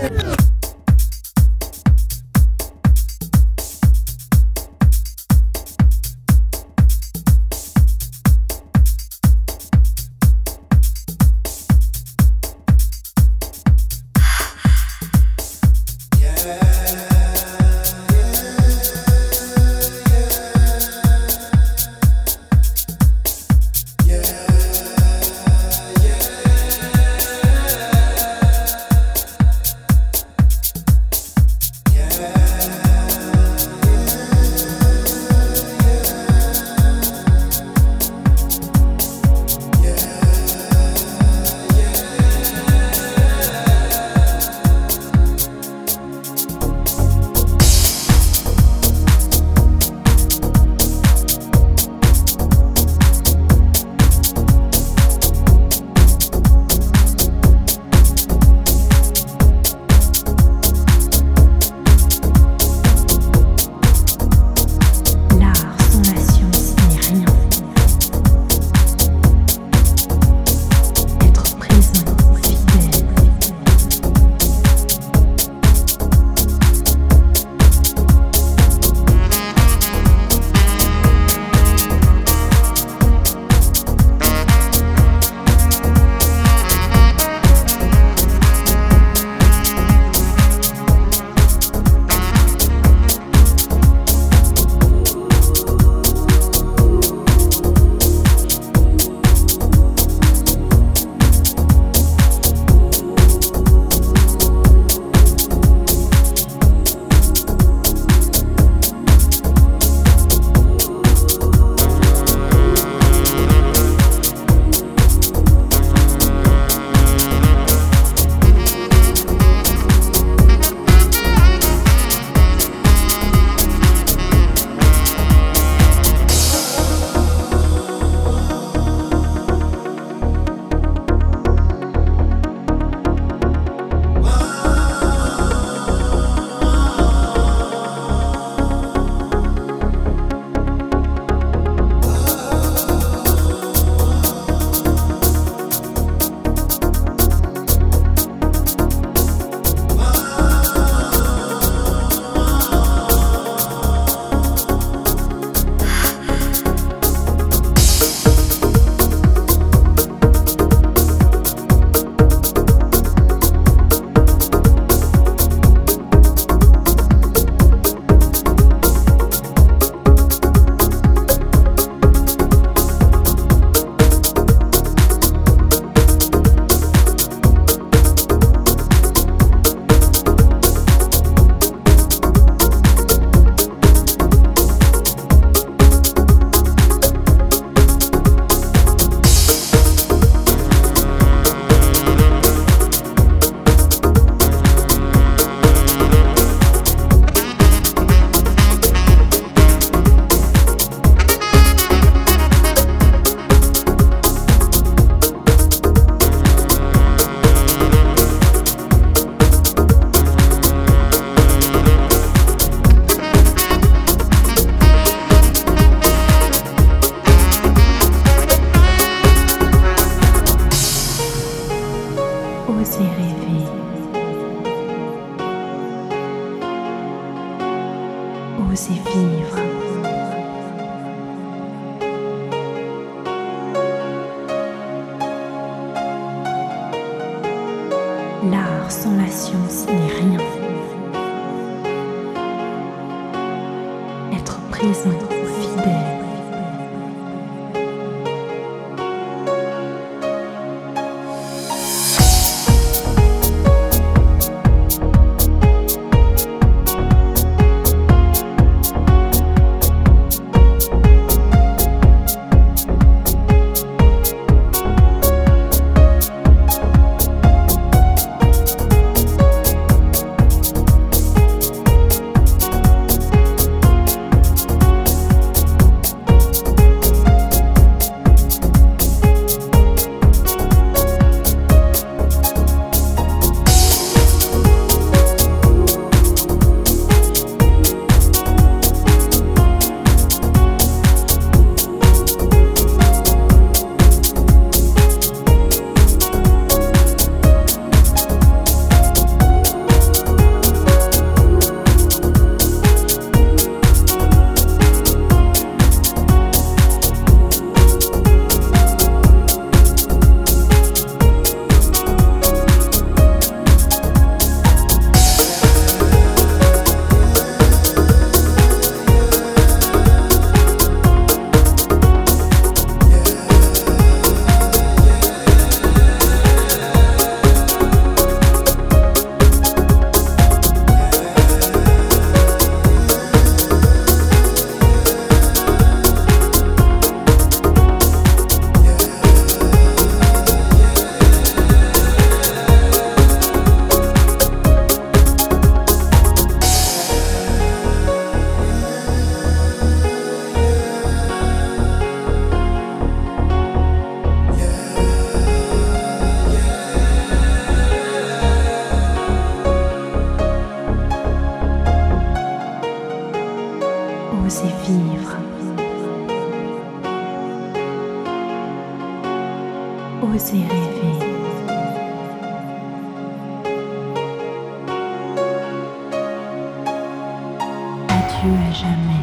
Yeah. c'est vivre. L'art sans la science n'est rien. Être présent, fidèle. Osez vivre. Osez rêver. Adieu à jamais.